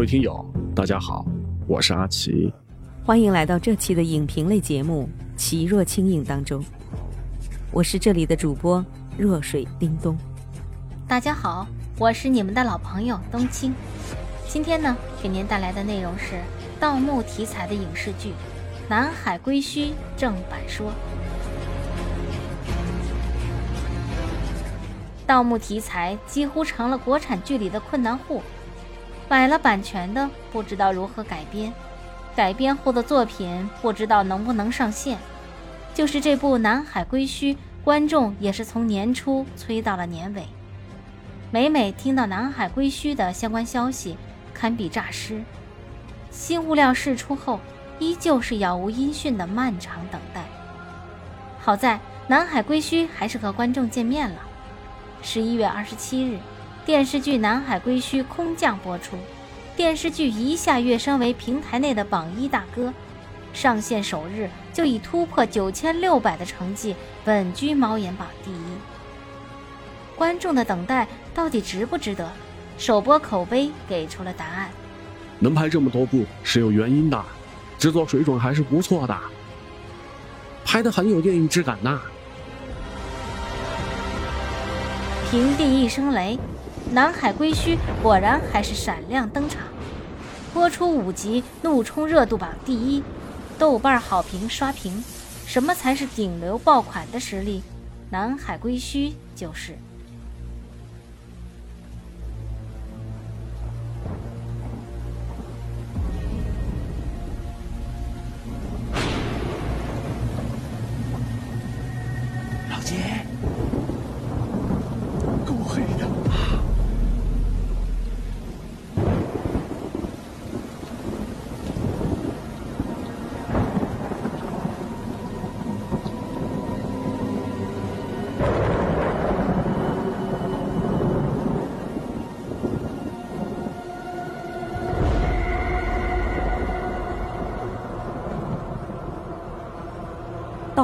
各位听友，大家好，我是阿奇，欢迎来到这期的影评类节目《奇若轻影》当中。我是这里的主播若水叮咚。大家好，我是你们的老朋友冬青。今天呢，给您带来的内容是盗墓题材的影视剧《南海归墟》正版说。盗墓题材几乎成了国产剧里的困难户。买了版权的不知道如何改编，改编后的作品不知道能不能上线。就是这部《南海归墟》，观众也是从年初催到了年尾。每每听到《南海归墟》的相关消息，堪比诈尸。新物料释出后，依旧是杳无音讯的漫长等待。好在《南海归墟》还是和观众见面了。十一月二十七日。电视剧《南海归墟》空降播出，电视剧一下跃升为平台内的榜一大哥，上线首日就以突破九千六百的成绩稳居猫眼榜第一。观众的等待到底值不值得？首播口碑给出了答案。能拍这么多部是有原因的，制作水准还是不错的，拍的很有电影质感呐。平地一声雷。南海归墟果然还是闪亮登场，播出五集怒冲热度榜第一，豆瓣好评刷屏。什么才是顶流爆款的实力？南海归墟就是。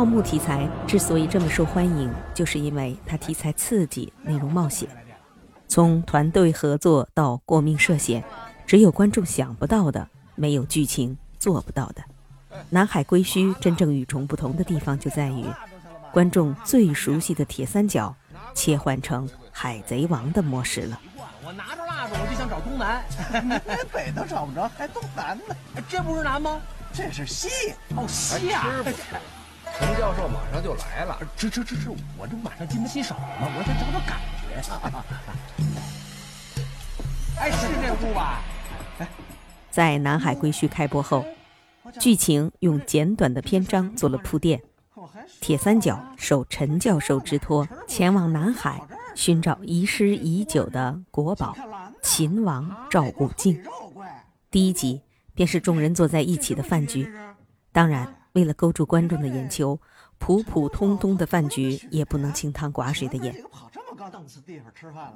盗墓题材之所以这么受欢迎，就是因为它题材刺激，内容冒险。从团队合作到过命涉险，只有观众想不到的，没有剧情做不到的。南海归墟真正与众不同的地方就在于，观众最熟悉的铁三角切换成海贼王的模式了。我拿着蜡烛，我就想找东南，连 北都找不着，还东南呢？这不是南吗？这是西。哦，西啊。陈教授马上就来了，这这这这，我这马上经不起手吗，我得找找感觉。哎，是这屋吧？哎，在《南海归墟》开播后，剧情用简短的篇章做了铺垫。铁三角受陈教授之托，前往南海寻找遗失已久的国宝——秦王赵古镜。第一集便是众人坐在一起的饭局，当然。为了勾住观众的眼球，普普通通的饭局也不能清汤寡水的演。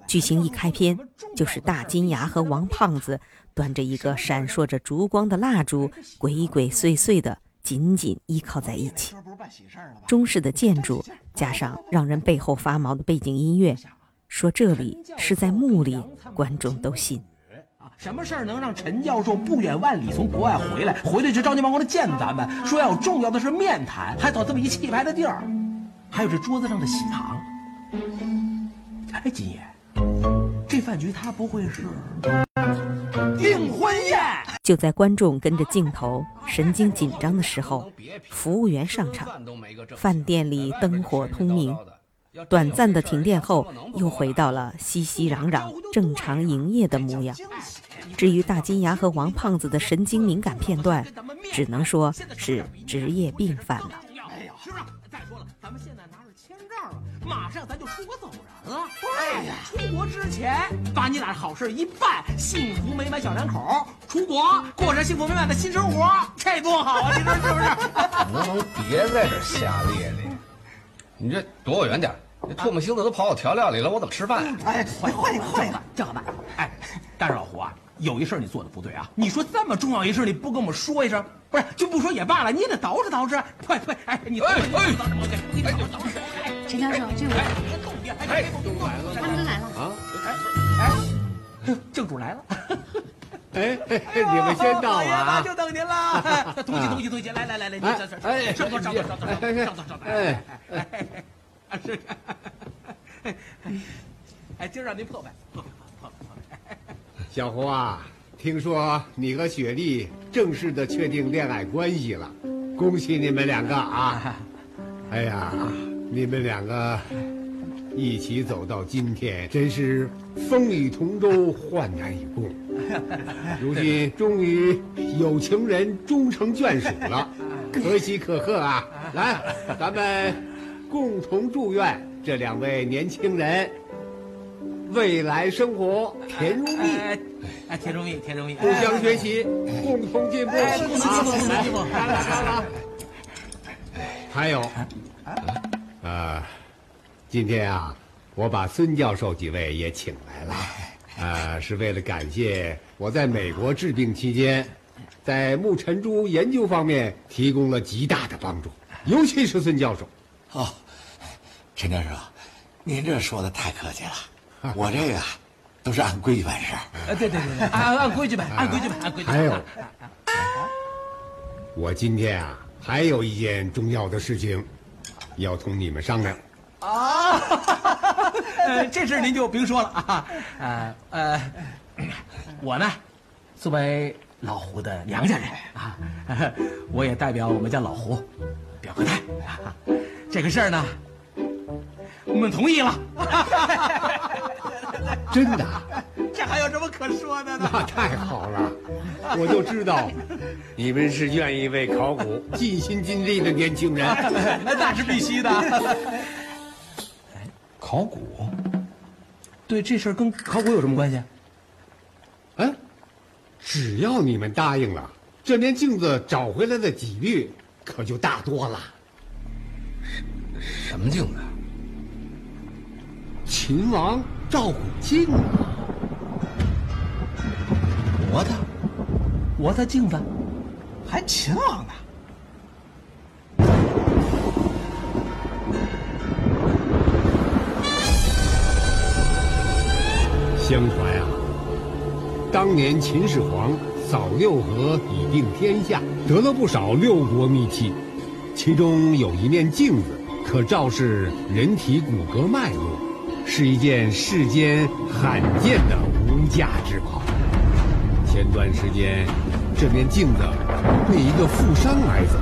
剧情一开篇，就是大金牙和王胖子端着一个闪烁着烛光的蜡烛，鬼鬼祟祟的紧紧依靠在一起。中式的建筑加上让人背后发毛的背景音乐，说这里是在墓里，观众都信。什么事儿能让陈教授不远万里从国外回来？回来就着急忙慌的见咱们，说要有重要的事面谈，还找这么一气派的地儿，还有这桌子上的喜糖。哎，金爷，这饭局他不会是订婚宴？就在观众跟着镜头神经紧张的时候，服务员上场，饭店里灯火通明。短暂的停电后，又回到了熙熙攘攘、正常营业的模样。至于大金牙和王胖子的神经敏感片段，只能说是职业病犯了。咱们现在拿着签证了，马上咱就出国走人了。哎呀，出国之前把你俩好事一办，幸福美满小两口出国过上幸福美满的新生活，这多好啊！你说是不是？能不能别在这瞎咧咧？你这躲我远点！这唾沫星子都跑我调料里了，我怎么吃饭？哎，会会会吧，这样办。哎，但是老胡啊，有一事你做的不对啊！你说这么重要一事，你不跟我们说一声，不是就不说也罢了，你也得捯饬捯饬。快 快，哎，你哎哎，陈教授，这位哎，他们都来了。啊，哎，正主来了。哎，你们先到啊！就等您了。同喜同喜同喜，来来来来，哎这这哎上座上座上座上座上座上座。哎哎哎，是。哎，今儿让您破费，破败破败破败。小胡啊，听说你和雪莉正式的确定恋爱关系了，恭喜你们两个啊！哎呀，你们两个一起走到今天，真是风雨同舟，患难与共。如今终于有情人终成眷属了，可喜可贺啊！来，咱们共同祝愿这两位年轻人未来生活甜如蜜。哎哎，甜如蜜，甜如蜜，互相学习，共同进步。哎，共同进步，共同进步。来来。还有，呃，今天啊，我把孙教授几位也请来了，呃，是为了感谢我在美国治病期间，在木尘珠研究方面提供了极大的帮助，尤其是孙教授。哦，陈教授，您这说的太客气了，我这个都是按规矩办事。哎，对对对对，按按规矩办，按规矩办，按规矩办。还有，我今天啊，还有一件重要的事情，要同你们商量。啊，呃，这事儿您就甭说了啊，呃呃，我呢，作为老胡的娘家人啊，我也代表我们家老胡表个态啊，这个事儿呢，我们同意了。真的，这还有什么可说的呢？那太好了，我就知道，你们是愿意为考古尽心尽力的年轻人。那是必须的。哎，考古，对这事儿跟考古有什么关系？哎，只要你们答应了，这面镜子找回来的几率可就大多了。什什么镜子？秦王照古镜啊！我的我的镜子，还秦王呢？相传啊，当年秦始皇扫六合以定天下，得了不少六国秘器，其中有一面镜子，可照视人体骨骼脉络，是一件世间罕见的无价之宝。前段时间，这面镜子被一个富商买走，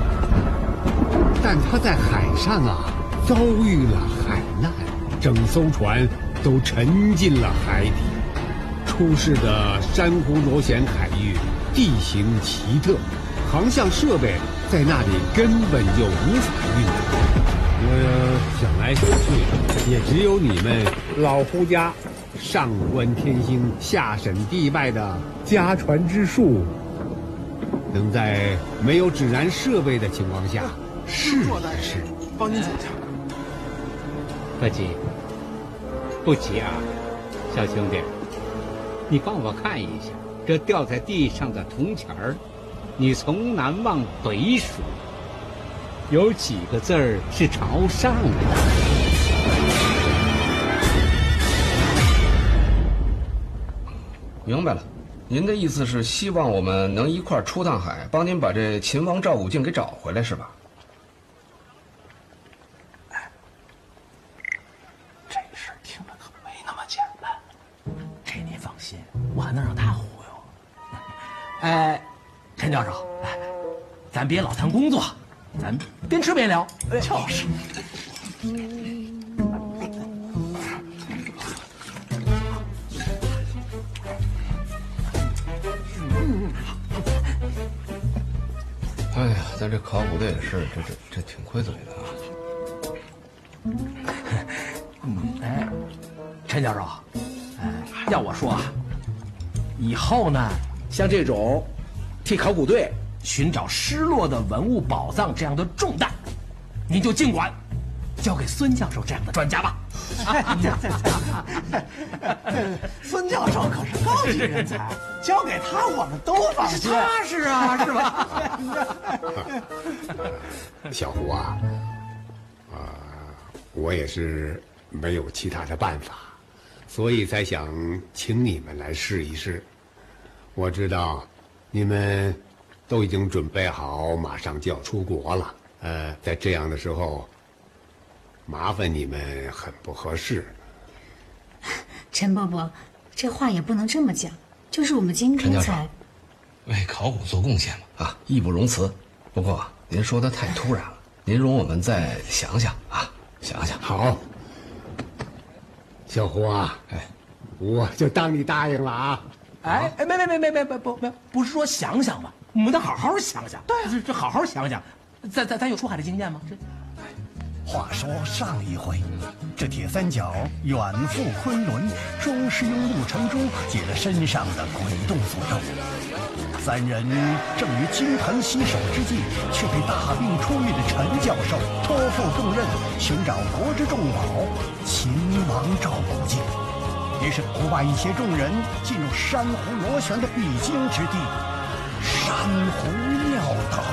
但他在海上啊遭遇了海难，整艘船都沉进了海底。出事的珊瑚螺旋海域地形奇特，航向设备在那里根本就无法运作。我想来想去，也只有你们老胡家上观天星、下审地脉的家传之术，能在没有指南设备的情况下试一试。帮您检查。不急，不急啊，小兄弟，你帮我看一下这掉在地上的铜钱儿，你从南往北数，有几个字儿是朝上的？明白了，您的意思是希望我们能一块儿出趟海，帮您把这秦王赵武敬给找回来，是吧？这事儿听着可没那么简单。这您放心，我还能让他忽悠。哎，陈教授，咱别老谈工作，咱边吃边聊。就是。哎呀，咱这考古的也是，这这这挺亏嘴的啊。哎，陈教授，哎，要我说啊，以后呢，像这种替考古队寻找失落的文物宝藏这样的重担，您就尽管交给孙教授这样的专家吧。孙教授可是高级人才，交给他我们都放心。踏实啊，是吧？小胡啊，啊、我也是没有其他的办法，所以才想请你们来试一试。我知道你们都已经准备好，马上就要出国了。呃，在这样的时候，麻烦你们很不合适。陈伯伯，这话也不能这么讲。就是我们今天才……为考古做贡献嘛，啊，义不容辞。不过您说的太突然了，您容我们再想想啊，想想。好，小胡啊，哎，我就当你答应了啊。哎哎，没没没没没没不没不是说想想吗？我们得好好想想。对，这这好好想想。咱咱咱有出海的经验吗？这话说上一回，这铁三角远赴昆仑，终是用陆承珠解了身上的鬼洞诅咒。三人正于金盆洗手之际，却被大病初愈的陈教授托付重任，寻找国之重宝秦王赵古镜。于是胡八一携众人进入珊瑚螺旋的必经之地——珊瑚庙岛。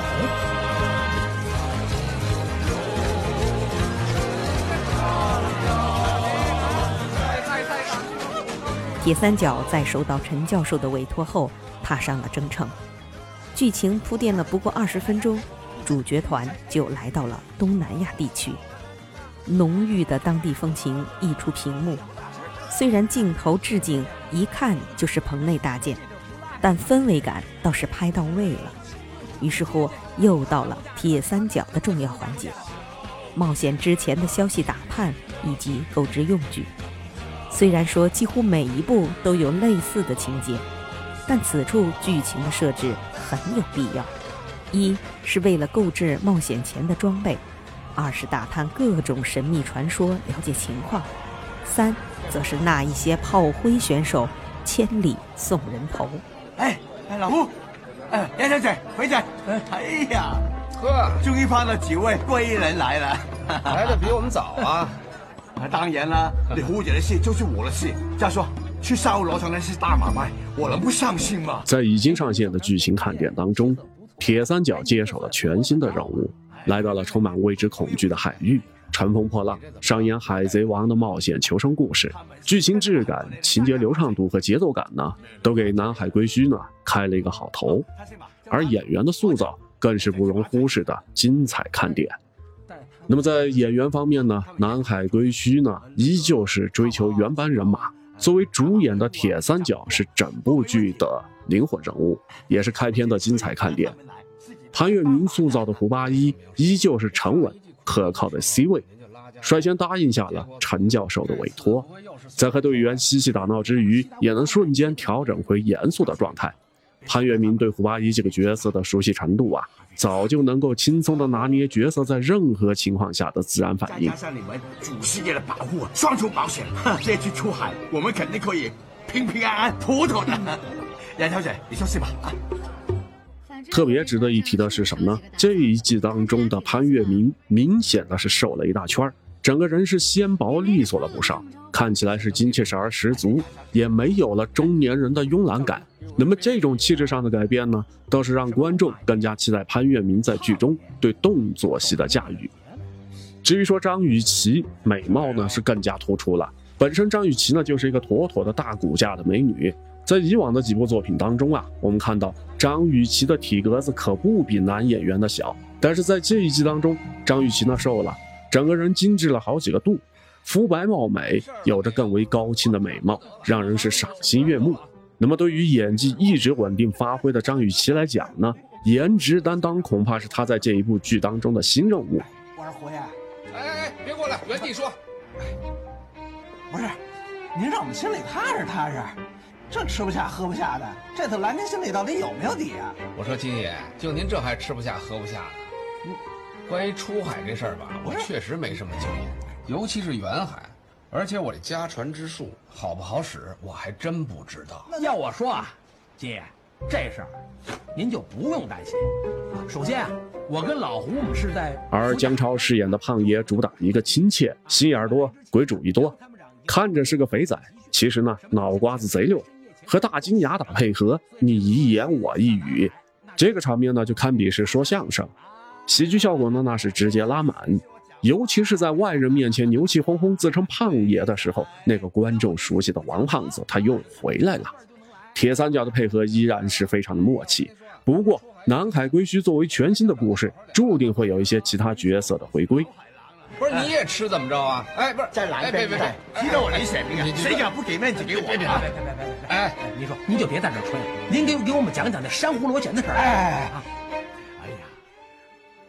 铁三角在收到陈教授的委托后，踏上了征程。剧情铺垫了不过二十分钟，主角团就来到了东南亚地区。浓郁的当地风情溢出屏幕，虽然镜头置景一看就是棚内搭建，但氛围感倒是拍到位了。于是乎，又到了铁三角的重要环节——冒险之前的消息打探以及购置用具。虽然说几乎每一部都有类似的情节，但此处剧情的设置很有必要。一是为了购置冒险前的装备，二是打探各种神秘传说，了解情况，三则是那一些炮灰选手千里送人头。哎哎，老胡，哎，杨小姐，回姐，哎呀，呵，终于盼到几位贵人来了。来的比我们早啊。啊，当然了，你胡姐的事就是我的事。再说，去烧罗城那是大买卖，我能不上心吗？在已经上线的剧情看点当中，铁三角接手了全新的任务，来到了充满未知恐惧的海域，乘风破浪，上演海贼王的冒险求生故事。剧情质感、情节流畅度和节奏感呢，都给南海归墟呢开了一个好头。而演员的塑造更是不容忽视的精彩看点。那么在演员方面呢，南海归墟呢依旧是追求原班人马。作为主演的铁三角是整部剧的灵魂人物，也是开篇的精彩看点。潘粤明塑造的胡八一依旧是沉稳可靠的 C 位，率先答应下了陈教授的委托，在和队员嬉戏打闹之余，也能瞬间调整回严肃的状态。潘粤明对胡八一这个角色的熟悉程度啊，早就能够轻松的拿捏角色在任何情况下的自然反应加。上你们祖师爷的保护，双重保险，这次出海我们肯定可以平平安安、妥妥的。杨小姐，你休息吧？啊，特别值得一提的是什么呢？这一季当中的潘粤明明显的是瘦了一大圈整个人是纤薄利索了不少，看起来是精气神儿十足，也没有了中年人的慵懒感。那么这种气质上的改变呢，倒是让观众更加期待潘粤明在剧中对动作戏的驾驭。至于说张雨绮，美貌呢是更加突出了。本身张雨绮呢就是一个妥妥的大骨架的美女，在以往的几部作品当中啊，我们看到张雨绮的体格子可不比男演员的小，但是在这一季当中，张雨绮呢瘦了，整个人精致了好几个度，肤白貌美，有着更为高清的美貌，让人是赏心悦目。那么对于演技一直稳定发挥的张雨绮来讲呢，颜值担当恐怕是她在这一部剧当中的新任务。我说胡爷，哎哎，别过来，原地说。不是，您让我们心里踏实踏实，这吃不下喝不下的，这头来您心里到底有没有底啊？我说金爷，就您这还吃不下喝不下的？关于出海这事儿吧，我确实没什么经验。尤其是远海。而且我这家传之术好不好使，我还真不知道。要我说啊，金爷，这事儿您就不用担心。首先啊，我跟老胡我们是在……而姜超饰演的胖爷主打一个亲切、心眼多、鬼主意多，看着是个肥仔，其实呢脑瓜子贼溜。和大金牙打配合，你一言我一语，这个场面呢就堪比是说相声，喜剧效果呢那是直接拉满。尤其是在外人面前牛气哄哄、自称胖爷的时候，那个观众熟悉的王胖子他又回来了。铁三角的配合依然是非常的默契。不过，南海归墟作为全新的故事，注定会有一些其他角色的回归。不是你也吃怎么着啊？哎，不是，再来，别别别，提着我的水平，谁敢不给面子给我？别别别别别！哎，您说，您就别在这吹了，您给给我们讲讲那珊瑚螺旋的事儿。哎，哎呀，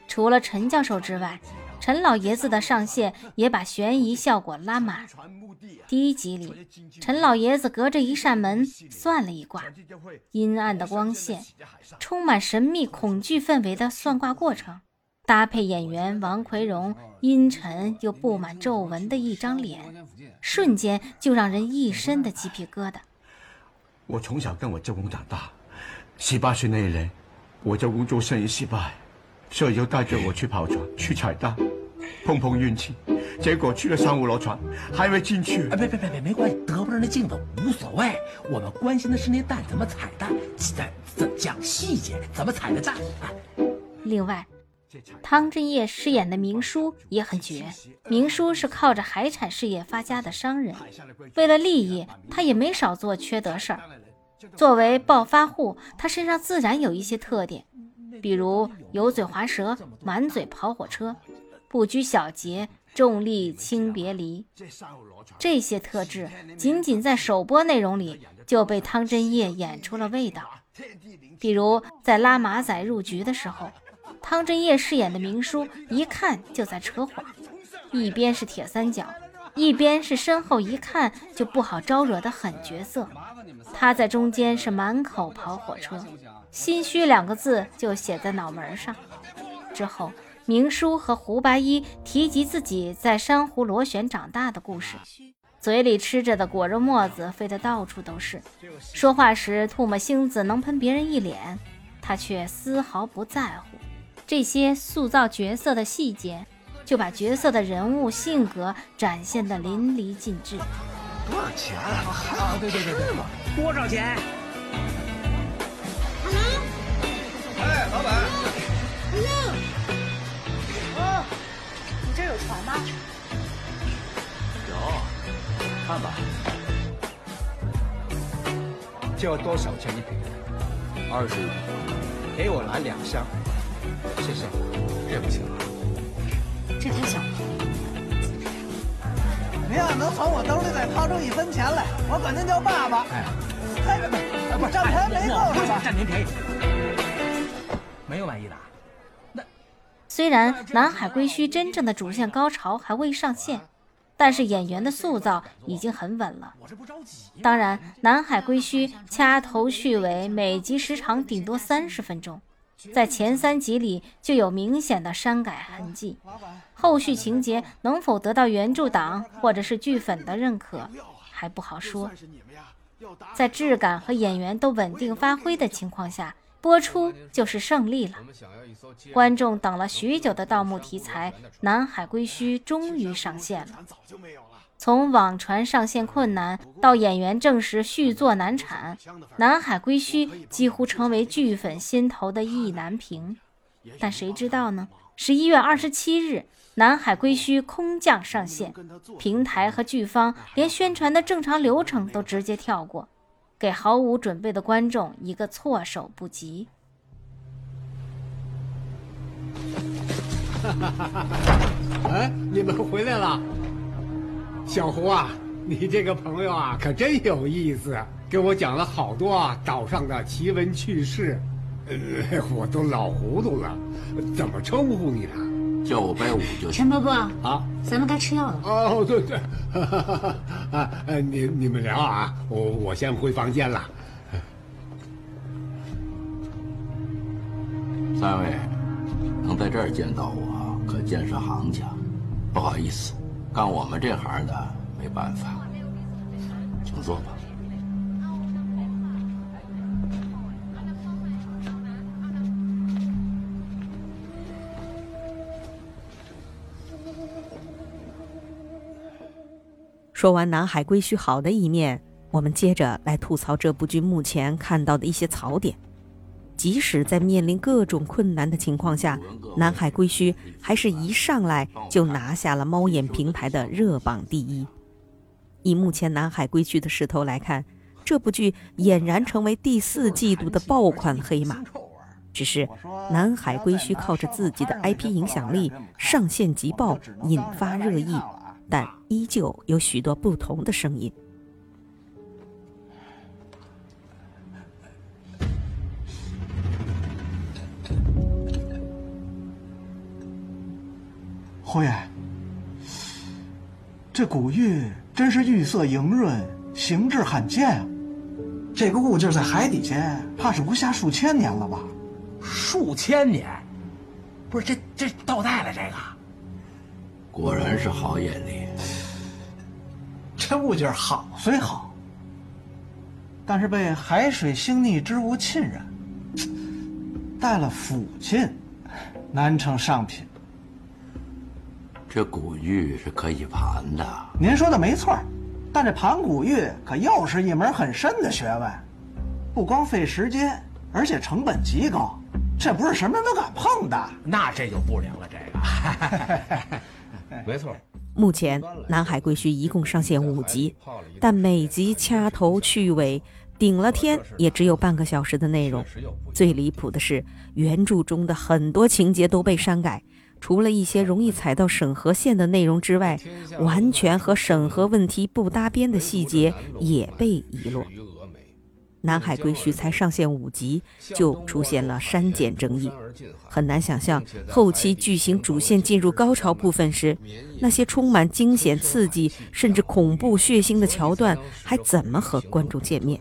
除了陈教授之外。陈老爷子的上线也把悬疑效果拉满。第一集里，陈老爷子隔着一扇门算了一卦，阴暗的光线，充满神秘恐惧氛围的算卦过程，搭配演员王奎荣阴沉又布满皱纹的一张脸，瞬间就让人一身的鸡皮疙瘩。我从小跟我舅公长大，十八岁那一年，我舅公做生意失败，所以就带着我去跑船去彩蛋。碰碰运气，结果去了三五楼船，还没进去。哎，别别别别，没关系，得不着那镜子无所谓。我们关心的是那蛋怎么彩蛋，怎怎讲细节，怎么彩的蛋。另外，汤镇业饰演的明叔也很绝。明叔是靠着海产事业发家的商人，为了利益，他也没少做缺德事儿。作为暴发户，他身上自然有一些特点，比如油嘴滑舌、满嘴跑火车。不拘小节，重利轻别离，这些特质仅仅在首播内容里就被汤镇业演出了味道。比如在拉马仔入局的时候，汤镇业饰演的明叔一看就在扯谎，一边是铁三角，一边是身后一看就不好招惹的狠角色，他在中间是满口跑火车，心虚两个字就写在脑门上。之后。明叔和胡八一提及自己在珊瑚螺旋长大的故事，嘴里吃着的果肉沫子飞得到处都是，说话时唾沫星子能喷别人一脸，他却丝毫不在乎。这些塑造角色的细节，就把角色的人物性格展现得淋漓尽致。多少钱啊？对对对对，多少钱？哎，老板。船吗？有，看吧。就要多少钱一瓶？二十五。给我来两箱，谢谢。这不行，这太小了。您要能从我兜里再掏出一分钱来，我管您叫爸爸。哎，哎，不，不，占便宜没够是吧？占您便宜。没有满意的。虽然《南海归墟》真正的主线高潮还未上线，但是演员的塑造已经很稳了。当然，《南海归墟》掐头去尾，每集时长顶多三十分钟，在前三集里就有明显的删改痕迹。后续情节能否得到原著党或者是剧粉的认可，还不好说。在质感和演员都稳定发挥的情况下。播出就是胜利了。观众等了许久的盗墓题材《南海归墟》终于上线了。从网传上线困难到演员证实续作难产，《南海归墟》几乎成为剧粉心头的意难平。但谁知道呢？十一月二十七日，《南海归墟》空降上线，平台和剧方连宣传的正常流程都直接跳过。给毫无准备的观众一个措手不及。哎，你们回来了，小胡啊，你这个朋友啊，可真有意思，给我讲了好多啊岛上的奇闻趣事，呃，我都老糊涂了，怎么称呼你呢？叫我白五就行。陈伯伯啊，咱们该吃药了。哦，对对，啊，你你们聊啊，我我先回房间了。三位能在这儿见到我，可见是行家。不好意思，干我们这行的没办法，请坐吧。说完南海归墟好的一面，我们接着来吐槽这部剧目前看到的一些槽点。即使在面临各种困难的情况下，南海归墟还是一上来就拿下了猫眼平台的热榜第一。以目前南海归墟的势头来看，这部剧俨然成为第四季度的爆款黑马。只是南海归墟靠着自己的 IP 影响力上线即爆，引发热议。但依旧有许多不同的声音。侯爷，这古玉真是玉色莹润，形制罕见啊！这个物件在海底下，怕是不下数千年了吧？数千年？不是，这这倒带了这个。果然是好眼力。这物件好虽好，但是被海水腥腻之物浸染，带了腐沁，难成上品。这古玉是可以盘的。您说的没错，但这盘古玉可又是一门很深的学问，不光费时间，而且成本极高，这不是什么人都敢碰的。那这就不灵了，这个。没错，目前《南海归墟》一共上线五集，但每集掐头去尾，顶了天也只有半个小时的内容。最离谱的是，原著中的很多情节都被删改，除了一些容易踩到审核线的内容之外，完全和审核问题不搭边的细节也被遗落。南海归墟才上线五集，就出现了删减争议，很难想象后期剧情主线进入高潮部分时，那些充满惊险刺激甚至恐怖血腥的桥段还怎么和观众见面。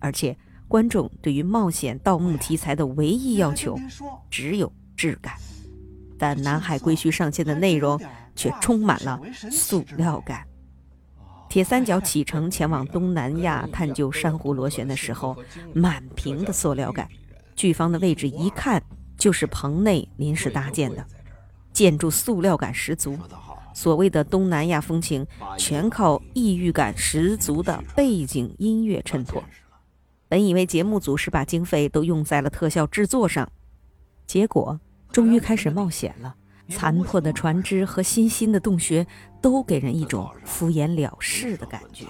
而且，观众对于冒险盗墓题材的唯一要求只有质感，但南海归墟上线的内容却充满了塑料感。铁三角启程前往东南亚探究珊瑚螺旋的时候，满屏的塑料感。剧方的位置一看就是棚内临时搭建的，建筑塑料感十足。所谓的东南亚风情，全靠异域感十足的背景音乐衬托。本以为节目组是把经费都用在了特效制作上，结果终于开始冒险了。残破的船只和新兴的洞穴，都给人一种敷衍了事的感觉。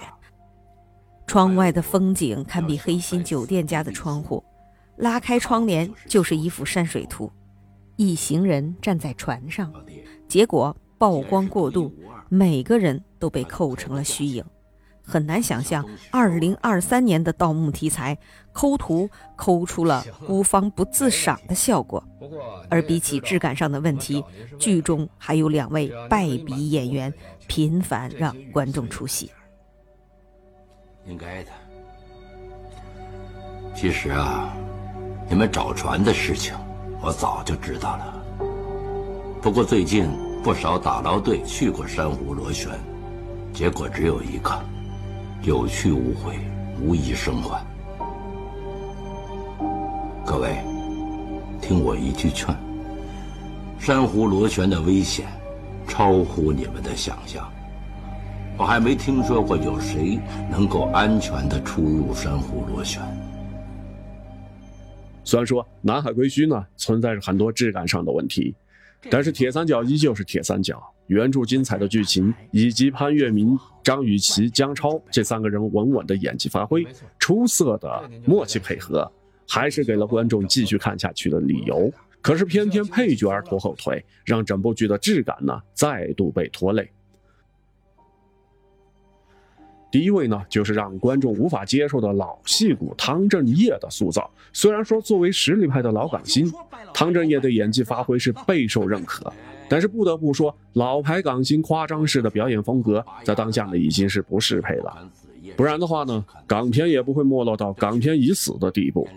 窗外的风景堪比黑心酒店家的窗户，拉开窗帘就是一幅山水图，一行人站在船上，结果曝光过度，每个人都被扣成了虚影。很难想象，二零二三年的盗墓题材抠图抠出了孤芳不自赏的效果。而比起质感上的问题，剧中还有两位败笔演员频繁让观众出戏。应该的。其实啊，你们找船的事情，我早就知道了。不过最近不少打捞队去过珊瑚螺旋，结果只有一个。有去无回，无一生还。各位，听我一句劝：珊瑚螺旋的危险超乎你们的想象。我还没听说过有谁能够安全的出入珊瑚螺旋。虽然说南海归墟呢存在着很多质感上的问题，但是铁三角依旧是铁三角。原著精彩的剧情，以及潘粤明、张雨绮、姜超这三个人稳稳的演技发挥，出色的默契配合，还是给了观众继续看下去的理由。可是偏偏配角儿拖后腿，让整部剧的质感呢再度被拖累。第一位呢，就是让观众无法接受的老戏骨汤镇业的塑造。虽然说作为实力派的老港星，汤镇业的演技发挥是备受认可。但是不得不说，老牌港星夸张式的表演风格，在当下呢已经是不适配了。不然的话呢，港片也不会没落到港片已死的地步。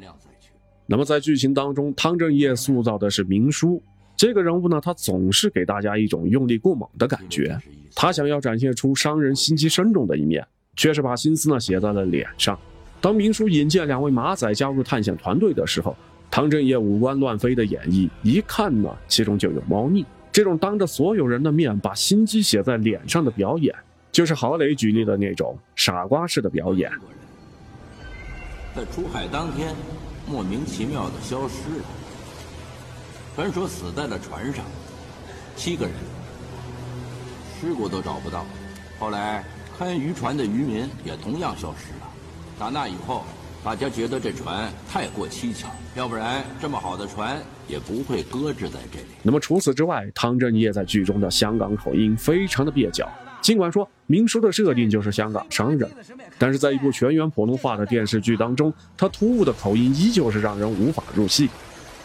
那么在剧情当中，汤镇业塑造的是明叔，这个人物呢，他总是给大家一种用力过猛的感觉。他想要展现出商人心机深重的一面，却是把心思呢写在了脸上。当明叔引荐两位马仔加入探险团队的时候，汤镇业五官乱飞的演绎，一看呢，其中就有猫腻。这种当着所有人的面把心机写在脸上的表演，就是郝蕾举例的那种傻瓜式的表演。在出海当天，莫名其妙的消失了。传说死在了船上，七个人，尸骨都找不到。后来看渔船的渔民也同样消失了。打那以后，大家觉得这船太过蹊跷，要不然这么好的船也不会搁置在这里。那么除此之外，汤镇业在剧中的香港口音非常的蹩脚。尽管说明叔的设定就是香港商人，但是在一部全员普通话的电视剧当中，他突兀的口音依旧是让人无法入戏。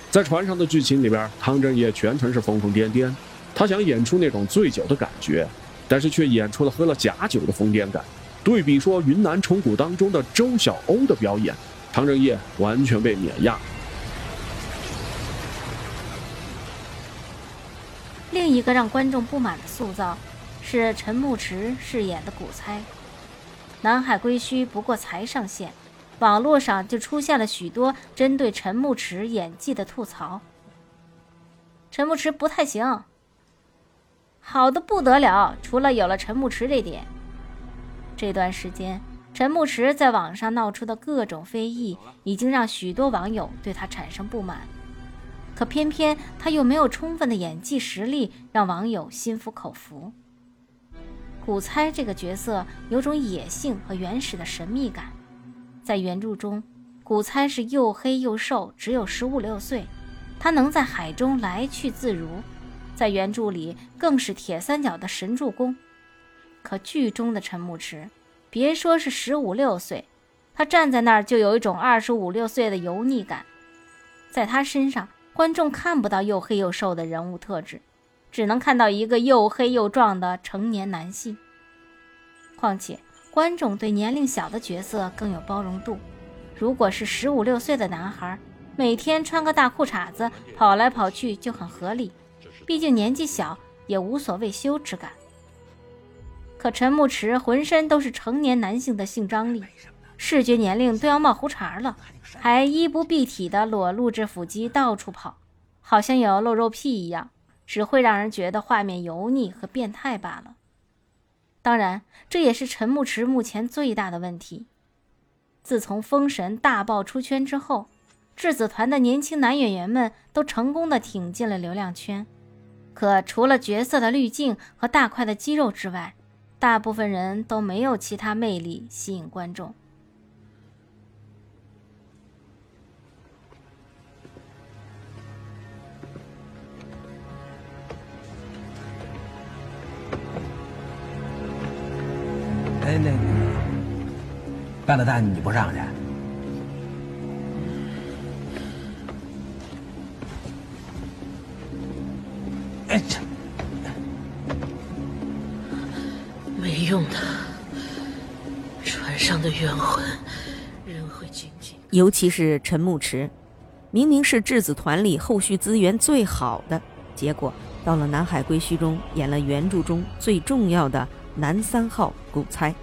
在船上的剧情里边，汤镇业全程是疯疯癫癫，他想演出那种醉酒的感觉，但是却演出了喝了假酒的疯癫感。对比说云南虫谷当中的周晓鸥的表演，汤镇业完全被碾压。另一个让观众不满的塑造，是陈牧驰饰演的古猜。南海归墟不过才上线。网络上就出现了许多针对陈牧驰演技的吐槽。陈牧驰不太行，好的不得了，除了有了陈牧驰这点。这段时间，陈牧驰在网上闹出的各种非议，已经让许多网友对他产生不满。可偏偏他又没有充分的演技实力，让网友心服口服。古猜这个角色有种野性和原始的神秘感。在原著中，古猜是又黑又瘦，只有十五六岁，他能在海中来去自如，在原著里更是铁三角的神助攻。可剧中的陈牧驰，别说是十五六岁，他站在那儿就有一种二十五六岁的油腻感，在他身上，观众看不到又黑又瘦的人物特质，只能看到一个又黑又壮的成年男性。况且。观众对年龄小的角色更有包容度。如果是十五六岁的男孩，每天穿个大裤衩子跑来跑去就很合理，毕竟年纪小，也无所谓羞耻感。可陈牧驰浑身都是成年男性的性张力，视觉年龄都要冒胡茬了，还衣不蔽体的裸露着腹肌到处跑，好像有露肉癖一样，只会让人觉得画面油腻和变态罢了。当然，这也是陈牧驰目前最大的问题。自从《封神》大爆出圈之后，质子团的年轻男演员们都成功的挺进了流量圈。可除了角色的滤镜和大块的肌肉之外，大部分人都没有其他魅力吸引观众。哎，那个半乐蛋你不上去？哎，这没用的。船上的冤魂，人会紧紧。尤其是陈牧驰，明明是质子团里后续资源最好的，结果到了《南海归墟》中演了原著中最重要的。男三号古猜，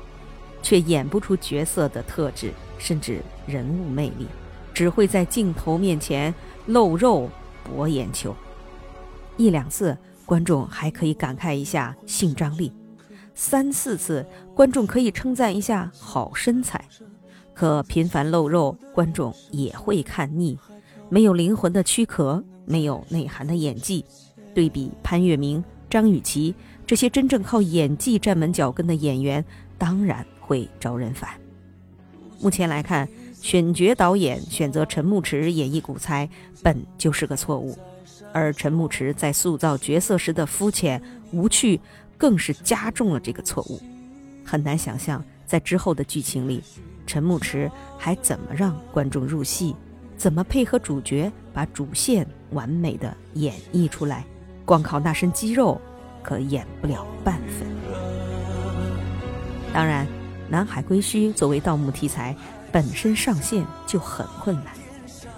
却演不出角色的特质，甚至人物魅力，只会在镜头面前露肉博眼球。一两次，观众还可以感慨一下性张力；三四次，观众可以称赞一下好身材。可频繁露肉，观众也会看腻。没有灵魂的躯壳，没有内涵的演技，对比潘粤明、张雨绮。这些真正靠演技站稳脚跟的演员，当然会招人烦。目前来看，选角导演选择陈牧驰演绎古猜，本就是个错误。而陈牧驰在塑造角色时的肤浅无趣，更是加重了这个错误。很难想象，在之后的剧情里，陈牧驰还怎么让观众入戏，怎么配合主角把主线完美的演绎出来。光靠那身肌肉。可演不了半分。当然，《南海归墟》作为盗墓题材，本身上线就很困难。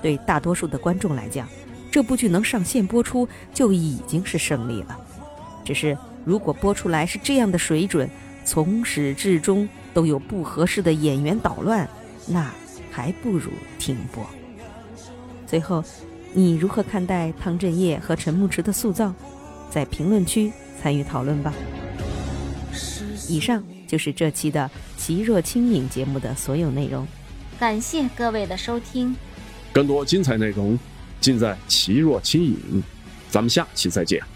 对大多数的观众来讲，这部剧能上线播出就已经是胜利了。只是如果播出来是这样的水准，从始至终都有不合适的演员捣乱，那还不如停播。最后，你如何看待汤镇业和陈牧驰的塑造？在评论区参与讨论吧。以上就是这期的《奇若轻影》节目的所有内容，感谢各位的收听。更多精彩内容尽在《奇若轻影》，咱们下期再见。